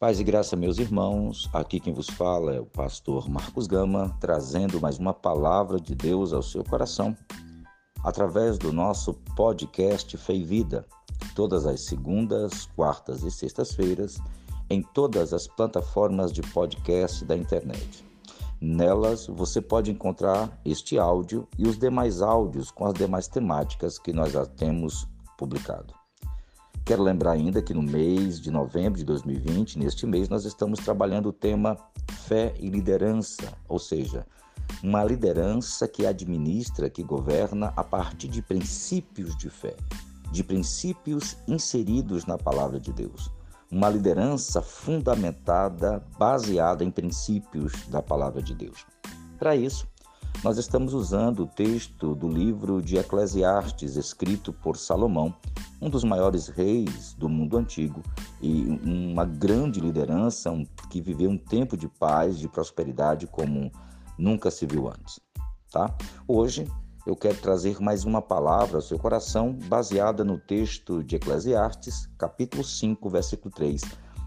Paz e graça, meus irmãos. Aqui quem vos fala é o pastor Marcos Gama, trazendo mais uma palavra de Deus ao seu coração, através do nosso podcast Fé e Vida, todas as segundas, quartas e sextas-feiras, em todas as plataformas de podcast da internet. Nelas você pode encontrar este áudio e os demais áudios com as demais temáticas que nós já temos publicado. Quero lembrar ainda que no mês de novembro de 2020, neste mês, nós estamos trabalhando o tema fé e liderança, ou seja, uma liderança que administra, que governa a partir de princípios de fé, de princípios inseridos na palavra de Deus. Uma liderança fundamentada, baseada em princípios da palavra de Deus. Para isso, nós estamos usando o texto do livro de Eclesiastes, escrito por Salomão, um dos maiores reis do mundo antigo e uma grande liderança que viveu um tempo de paz, de prosperidade como nunca se viu antes. Tá? Hoje eu quero trazer mais uma palavra ao seu coração baseada no texto de Eclesiastes, capítulo 5, versículo 3.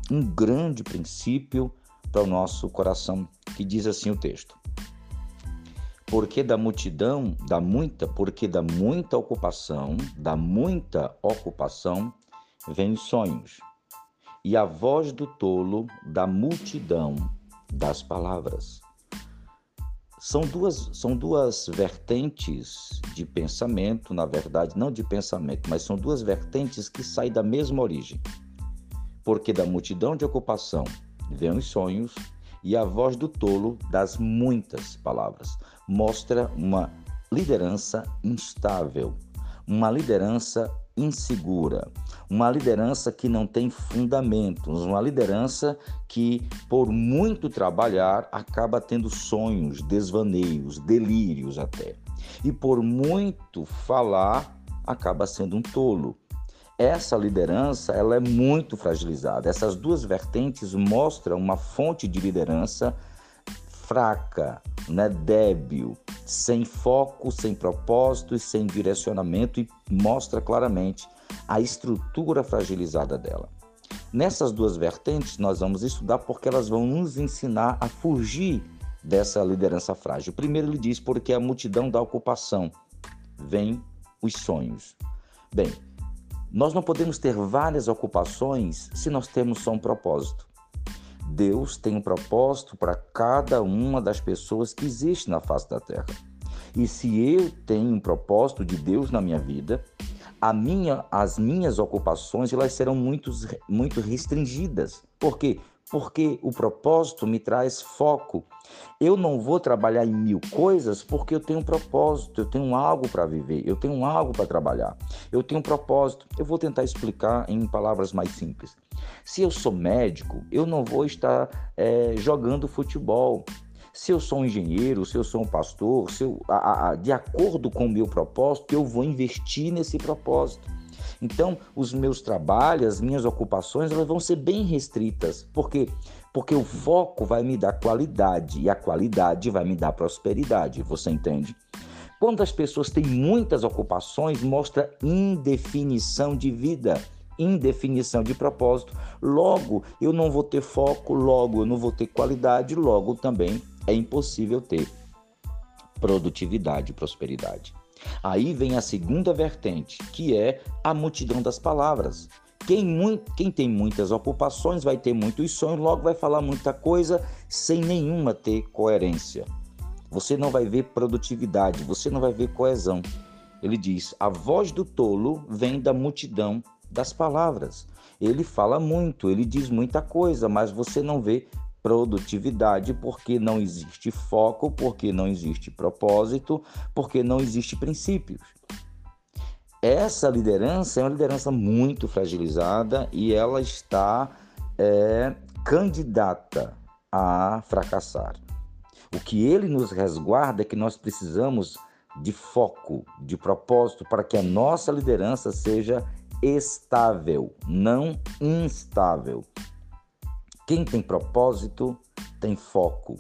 Um grande princípio para o nosso coração que diz assim o texto: porque da multidão, da muita, porque da muita ocupação, da muita ocupação, vem sonhos. E a voz do tolo da multidão das palavras. São duas, são duas vertentes de pensamento, na verdade, não de pensamento, mas são duas vertentes que saem da mesma origem. Porque da multidão de ocupação vêm os sonhos e a voz do tolo das muitas palavras. Mostra uma liderança instável, uma liderança insegura, uma liderança que não tem fundamentos, uma liderança que, por muito trabalhar, acaba tendo sonhos, desvaneios, delírios até. E por muito falar, acaba sendo um tolo essa liderança ela é muito fragilizada. Essas duas vertentes mostram uma fonte de liderança fraca, né, débil, sem foco, sem propósito e sem direcionamento e mostra claramente a estrutura fragilizada dela. Nessas duas vertentes nós vamos estudar porque elas vão nos ensinar a fugir dessa liderança frágil. Primeiro ele diz porque a multidão da ocupação vem os sonhos. Bem, nós não podemos ter várias ocupações se nós temos só um propósito. Deus tem um propósito para cada uma das pessoas que existe na face da terra. E se eu tenho um propósito de Deus na minha vida, minha, as minhas ocupações elas serão muito, muito restringidas. Por quê? Porque o propósito me traz foco. Eu não vou trabalhar em mil coisas porque eu tenho um propósito, eu tenho algo para viver, eu tenho algo para trabalhar, eu tenho um propósito. Eu vou tentar explicar em palavras mais simples. Se eu sou médico, eu não vou estar é, jogando futebol. Se eu sou um engenheiro, se eu sou um pastor, se eu, a, a, de acordo com o meu propósito, eu vou investir nesse propósito. Então, os meus trabalhos, as minhas ocupações, elas vão ser bem restritas. Por quê? Porque o foco vai me dar qualidade e a qualidade vai me dar prosperidade. Você entende? Quando as pessoas têm muitas ocupações, mostra indefinição de vida, indefinição de propósito. Logo, eu não vou ter foco, logo eu não vou ter qualidade, logo também é impossível ter produtividade e prosperidade. Aí vem a segunda vertente, que é a multidão das palavras. Quem, quem, tem muitas ocupações vai ter muitos sonhos, logo vai falar muita coisa sem nenhuma ter coerência. Você não vai ver produtividade, você não vai ver coesão. Ele diz: a voz do tolo vem da multidão das palavras. Ele fala muito, ele diz muita coisa, mas você não vê produtividade, porque não existe foco, porque não existe propósito, porque não existe princípios. Essa liderança é uma liderança muito fragilizada e ela está é, candidata a fracassar. O que ele nos resguarda é que nós precisamos de foco, de propósito, para que a nossa liderança seja estável, não instável. Quem tem propósito tem foco.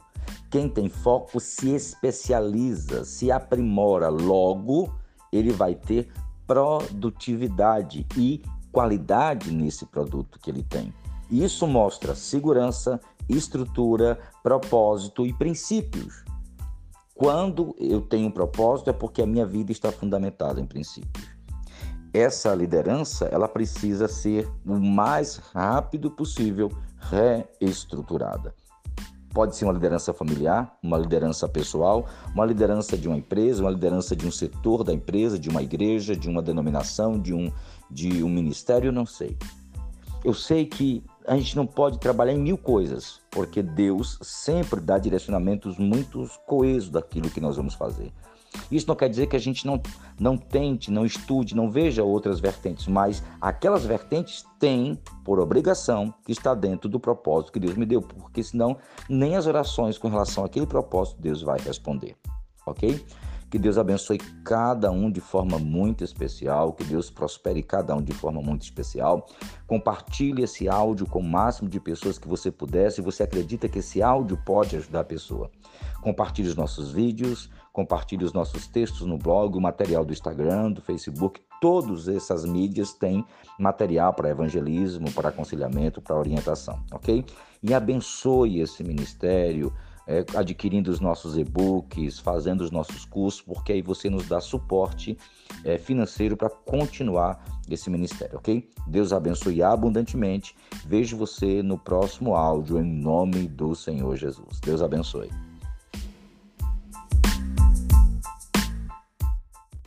Quem tem foco se especializa, se aprimora. Logo, ele vai ter produtividade e qualidade nesse produto que ele tem. Isso mostra segurança, estrutura, propósito e princípios. Quando eu tenho um propósito é porque a minha vida está fundamentada em princípios. Essa liderança, ela precisa ser o mais rápido possível reestruturada. Pode ser uma liderança familiar, uma liderança pessoal, uma liderança de uma empresa, uma liderança de um setor da empresa, de uma igreja, de uma denominação, de um, de um ministério, não sei. Eu sei que a gente não pode trabalhar em mil coisas, porque Deus sempre dá direcionamentos muito coesos daquilo que nós vamos fazer. Isso não quer dizer que a gente não, não tente, não estude, não veja outras vertentes, mas aquelas vertentes têm por obrigação que está dentro do propósito que Deus me deu, porque senão nem as orações com relação àquele propósito Deus vai responder, ok? Que Deus abençoe cada um de forma muito especial, que Deus prospere cada um de forma muito especial. Compartilhe esse áudio com o máximo de pessoas que você puder, se você acredita que esse áudio pode ajudar a pessoa. Compartilhe os nossos vídeos, compartilhe os nossos textos no blog, o material do Instagram, do Facebook, todas essas mídias têm material para evangelismo, para aconselhamento, para orientação, ok? E abençoe esse ministério, é, adquirindo os nossos e-books, fazendo os nossos cursos, porque aí você nos dá suporte é, financeiro para continuar esse ministério, ok? Deus abençoe abundantemente. Vejo você no próximo áudio, em nome do Senhor Jesus. Deus abençoe.